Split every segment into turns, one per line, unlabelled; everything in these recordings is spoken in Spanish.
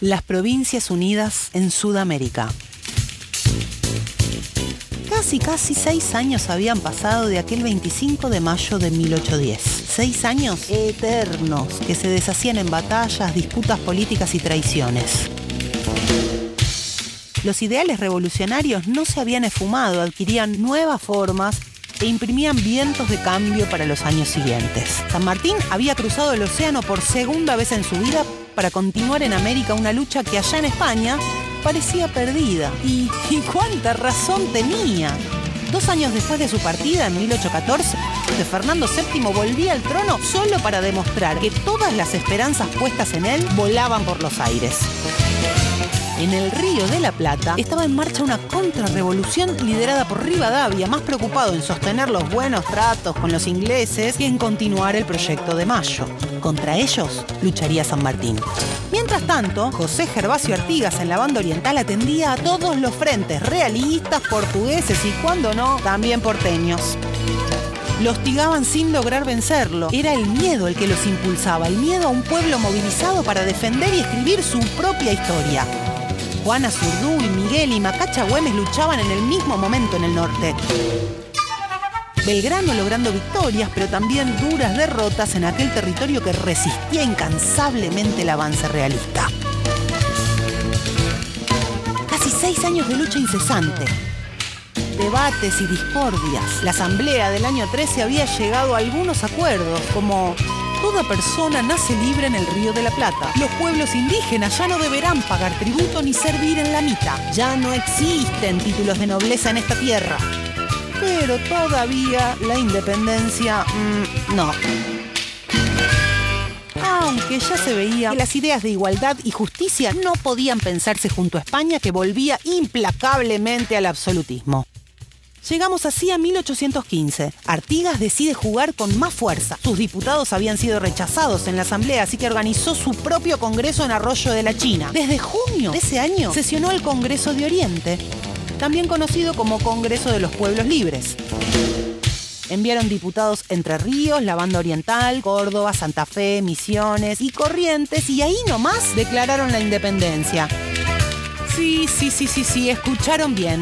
Las Provincias Unidas en Sudamérica. Casi, casi seis años habían pasado de aquel 25 de mayo de 1810. Seis años eternos que se deshacían en batallas, disputas políticas y traiciones. Los ideales revolucionarios no se habían esfumado, adquirían nuevas formas e imprimían vientos de cambio para los años siguientes. San Martín había cruzado el océano por segunda vez en su vida para continuar en América una lucha que allá en España parecía perdida. ¿Y, y cuánta razón tenía? Dos años después de su partida, en 1814, de Fernando VII volvía al trono solo para demostrar que todas las esperanzas puestas en él volaban por los aires. En el Río de la Plata estaba en marcha una contrarrevolución liderada por Rivadavia, más preocupado en sostener los buenos tratos con los ingleses que en continuar el proyecto de Mayo. Contra ellos lucharía San Martín. Mientras tanto, José Gervasio Artigas en la banda oriental atendía a todos los frentes, realistas, portugueses y, cuando no, también porteños. Lo hostigaban sin lograr vencerlo. Era el miedo el que los impulsaba, el miedo a un pueblo movilizado para defender y escribir su propia historia. Juana Zurdú y Miguel y Macacha Güemes luchaban en el mismo momento en el norte. Belgrano logrando victorias, pero también duras derrotas en aquel territorio que resistía incansablemente el avance realista. Casi seis años de lucha incesante, debates y discordias. La asamblea del año 13 había llegado a algunos acuerdos, como toda persona nace libre en el Río de la Plata. Los pueblos indígenas ya no deberán pagar tributo ni servir en la mitad. Ya no existen títulos de nobleza en esta tierra. Pero todavía la independencia, mmm, no. Aunque ya se veía que las ideas de igualdad y justicia no podían pensarse junto a España que volvía implacablemente al absolutismo. Llegamos así a 1815. Artigas decide jugar con más fuerza. Sus diputados habían sido rechazados en la Asamblea, así que organizó su propio Congreso en Arroyo de la China. Desde junio de ese año sesionó el Congreso de Oriente, también conocido como Congreso de los Pueblos Libres. Enviaron diputados Entre Ríos, la Banda Oriental, Córdoba, Santa Fe, Misiones y Corrientes y ahí nomás declararon la independencia. Sí, sí, sí, sí, sí, escucharon bien.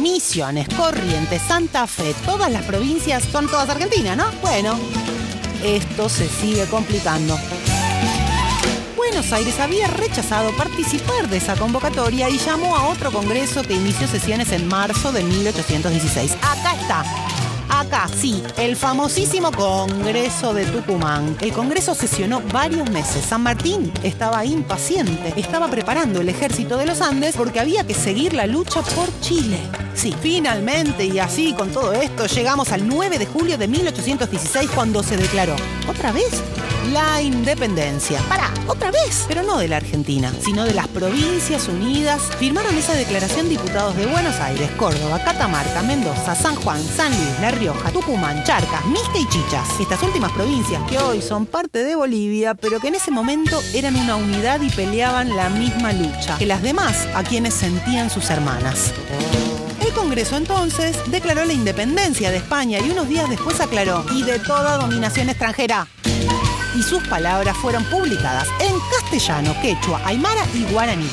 Misiones, Corrientes, Santa Fe, todas las provincias son todas argentinas, ¿no? Bueno, esto se sigue complicando. Buenos Aires había rechazado participar de esa convocatoria y llamó a otro congreso que inició sesiones en marzo de 1816. Acá está. Acá, sí, el famosísimo Congreso de Tucumán. El Congreso sesionó varios meses. San Martín estaba impaciente. Estaba preparando el ejército de los Andes porque había que seguir la lucha por Chile. Sí, finalmente y así con todo esto llegamos al 9 de julio de 1816 cuando se declaró, ¿otra vez? La independencia. Para, otra vez, pero no de la Argentina, sino de las Provincias Unidas. Firmaron esa declaración diputados de Buenos Aires, Córdoba, Catamarca, Mendoza, San Juan, San Luis, La Tucumán, Charcas, Miste y Chichas. Estas últimas provincias que hoy son parte de Bolivia, pero que en ese momento eran una unidad y peleaban la misma lucha que las demás a quienes sentían sus hermanas. El Congreso entonces declaró la independencia de España y unos días después aclaró, y de toda dominación extranjera. Y sus palabras fueron publicadas en castellano, quechua, aymara y guaraní.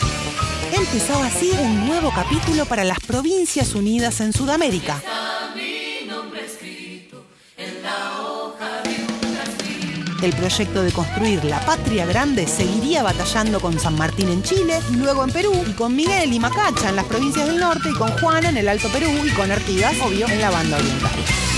Empezaba así un nuevo capítulo para las Provincias Unidas en Sudamérica. El proyecto de construir la patria grande seguiría batallando con San Martín en Chile, luego en Perú, y con Miguel y Macacha en las provincias del norte, y con Juana en el Alto Perú, y con Artigas, obvio, en la banda oriental.